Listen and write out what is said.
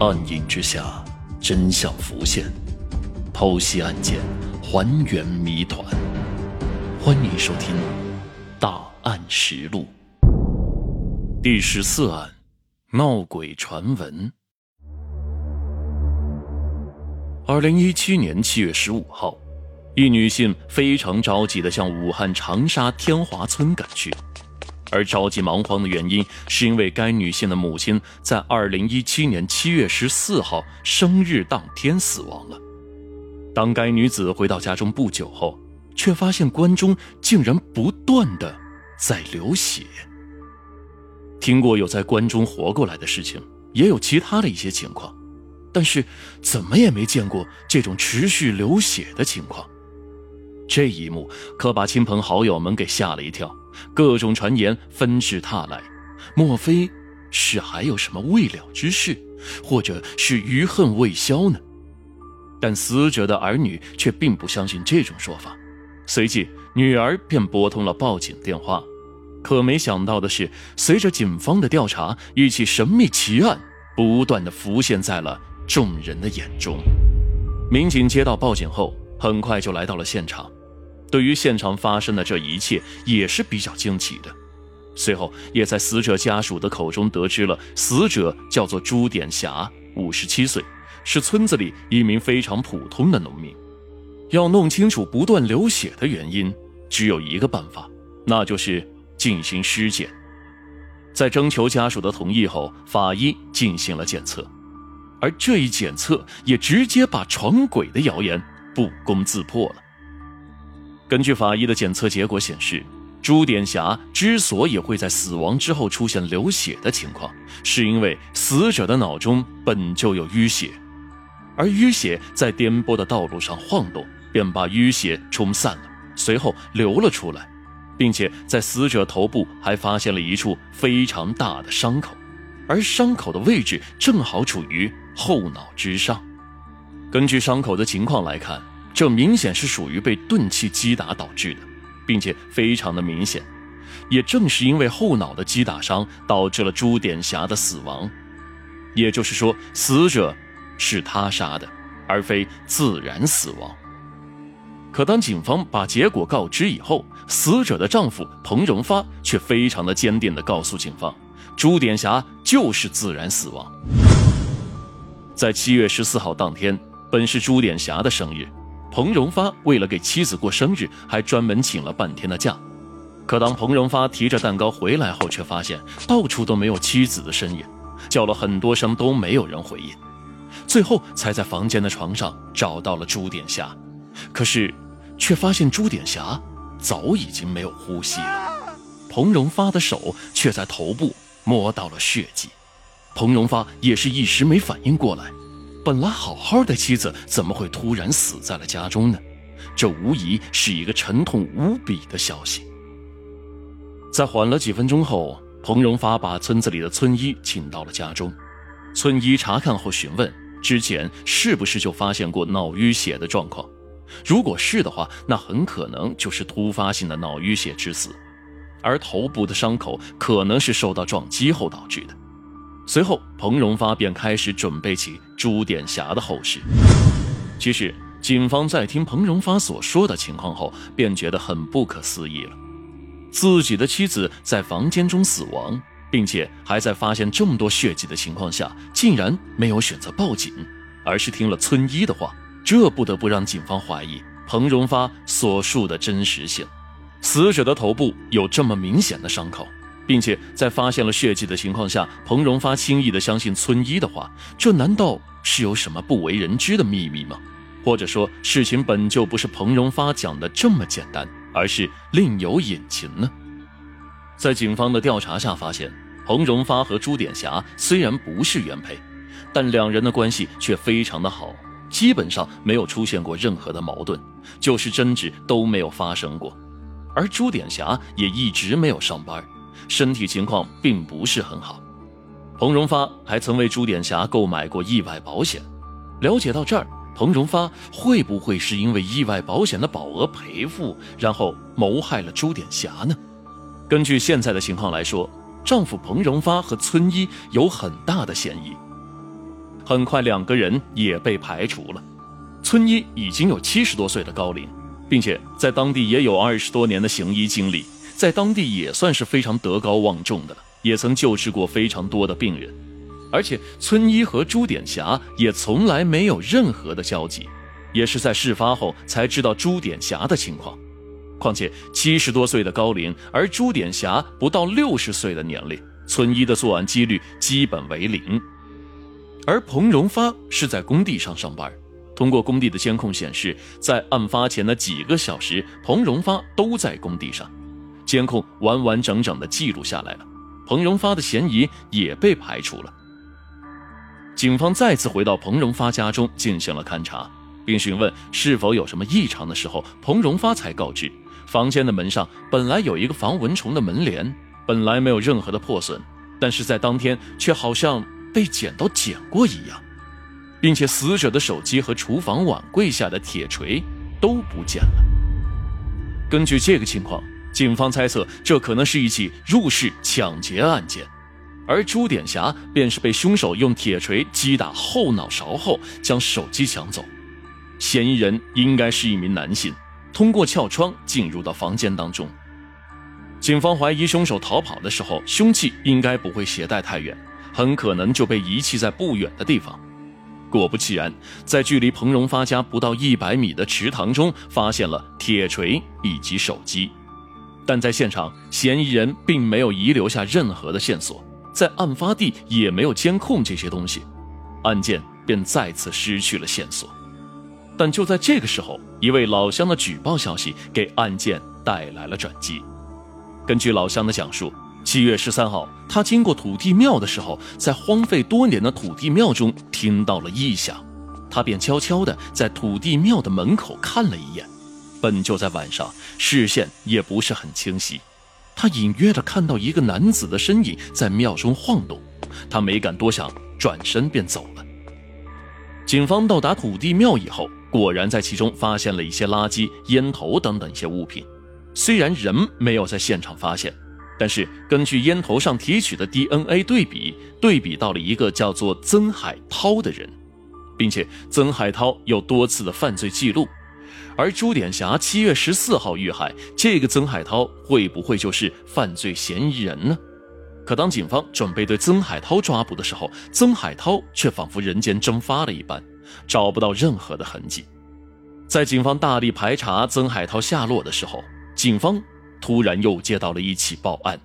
暗影之下，真相浮现，剖析案件，还原谜团。欢迎收听《大案实录》第十四案：闹鬼传闻。二零一七年七月十五号，一女性非常着急的向武汉长沙天华村赶去。而着急忙慌的原因，是因为该女性的母亲在二零一七年七月十四号生日当天死亡了。当该女子回到家中不久后，却发现棺中竟然不断的在流血。听过有在棺中活过来的事情，也有其他的一些情况，但是怎么也没见过这种持续流血的情况。这一幕可把亲朋好友们给吓了一跳。各种传言纷至沓来，莫非是还有什么未了之事，或者是余恨未消呢？但死者的儿女却并不相信这种说法，随即女儿便拨通了报警电话。可没想到的是，随着警方的调查，一起神秘奇案不断的浮现在了众人的眼中。民警接到报警后，很快就来到了现场。对于现场发生的这一切也是比较惊奇的，随后也在死者家属的口中得知了死者叫做朱点霞，五十七岁，是村子里一名非常普通的农民。要弄清楚不断流血的原因，只有一个办法，那就是进行尸检。在征求家属的同意后，法医进行了检测，而这一检测也直接把闯鬼的谣言不攻自破了。根据法医的检测结果显示，朱点霞之所以会在死亡之后出现流血的情况，是因为死者的脑中本就有淤血，而淤血在颠簸的道路上晃动，便把淤血冲散了，随后流了出来，并且在死者头部还发现了一处非常大的伤口，而伤口的位置正好处于后脑之上。根据伤口的情况来看。这明显是属于被钝器击打导致的，并且非常的明显。也正是因为后脑的击打伤，导致了朱点霞的死亡。也就是说，死者是他杀的，而非自然死亡。可当警方把结果告知以后，死者的丈夫彭荣发却非常的坚定地告诉警方，朱点霞就是自然死亡。在七月十四号当天，本是朱点霞的生日。彭荣发为了给妻子过生日，还专门请了半天的假。可当彭荣发提着蛋糕回来后，却发现到处都没有妻子的身影，叫了很多声都没有人回应，最后才在房间的床上找到了朱点霞。可是，却发现朱点霞早已经没有呼吸了。彭荣发的手却在头部摸到了血迹，彭荣发也是一时没反应过来。本来好好的妻子怎么会突然死在了家中呢？这无疑是一个沉痛无比的消息。在缓了几分钟后，彭荣发把村子里的村医请到了家中。村医查看后询问：之前是不是就发现过脑淤血的状况？如果是的话，那很可能就是突发性的脑淤血致死，而头部的伤口可能是受到撞击后导致的。随后，彭荣发便开始准备起朱点霞的后事。其实，警方在听彭荣发所说的情况后，便觉得很不可思议了：自己的妻子在房间中死亡，并且还在发现这么多血迹的情况下，竟然没有选择报警，而是听了村医的话。这不得不让警方怀疑彭荣发所述的真实性。死者的头部有这么明显的伤口。并且在发现了血迹的情况下，彭荣发轻易的相信村医的话，这难道是有什么不为人知的秘密吗？或者说，事情本就不是彭荣发讲的这么简单，而是另有隐情呢？在警方的调查下发现，彭荣发和朱点霞虽然不是原配，但两人的关系却非常的好，基本上没有出现过任何的矛盾，就是争执都没有发生过，而朱点霞也一直没有上班。身体情况并不是很好，彭荣发还曾为朱点霞购买过意外保险。了解到这儿，彭荣发会不会是因为意外保险的保额赔付，然后谋害了朱点霞呢？根据现在的情况来说，丈夫彭荣发和村医有很大的嫌疑。很快两个人也被排除了。村医已经有七十多岁的高龄，并且在当地也有二十多年的行医经历，在当地也算是非常德高望重的了，也曾救治过非常多的病人。而且村医和朱点霞也从来没有任何的交集，也是在事发后才知道朱点霞的情况。况且七十多岁的高龄，而朱点霞不到六十岁的年龄，村医的作案几率基本为零。而彭荣发是在工地上上班，通过工地的监控显示，在案发前的几个小时，彭荣发都在工地上，监控完完整整的记录下来了，彭荣发的嫌疑也被排除了。警方再次回到彭荣发家中进行了勘查，并询问是否有什么异常的时候，彭荣发才告知，房间的门上本来有一个防蚊虫的门帘，本来没有任何的破损，但是在当天却好像被剪刀剪过一样，并且死者的手机和厨房碗柜下的铁锤都不见了。根据这个情况，警方猜测这可能是一起入室抢劫案件。而朱点霞便是被凶手用铁锤击打后脑勺后将手机抢走，嫌疑人应该是一名男性，通过撬窗进入到房间当中。警方怀疑凶手逃跑的时候，凶器应该不会携带太远，很可能就被遗弃在不远的地方。果不其然，在距离彭荣发家不到一百米的池塘中发现了铁锤以及手机，但在现场，嫌疑人并没有遗留下任何的线索。在案发地也没有监控这些东西，案件便再次失去了线索。但就在这个时候，一位老乡的举报消息给案件带来了转机。根据老乡的讲述，七月十三号，他经过土地庙的时候，在荒废多年的土地庙中听到了异响，他便悄悄地在土地庙的门口看了一眼。本就在晚上，视线也不是很清晰。他隐约的看到一个男子的身影在庙中晃动，他没敢多想，转身便走了。警方到达土地庙以后，果然在其中发现了一些垃圾、烟头等等一些物品。虽然人没有在现场发现，但是根据烟头上提取的 DNA 对比，对比到了一个叫做曾海涛的人，并且曾海涛有多次的犯罪记录。而朱点霞七月十四号遇害，这个曾海涛会不会就是犯罪嫌疑人呢？可当警方准备对曾海涛抓捕的时候，曾海涛却仿佛人间蒸发了一般，找不到任何的痕迹。在警方大力排查曾海涛下落的时候，警方突然又接到了一起报案。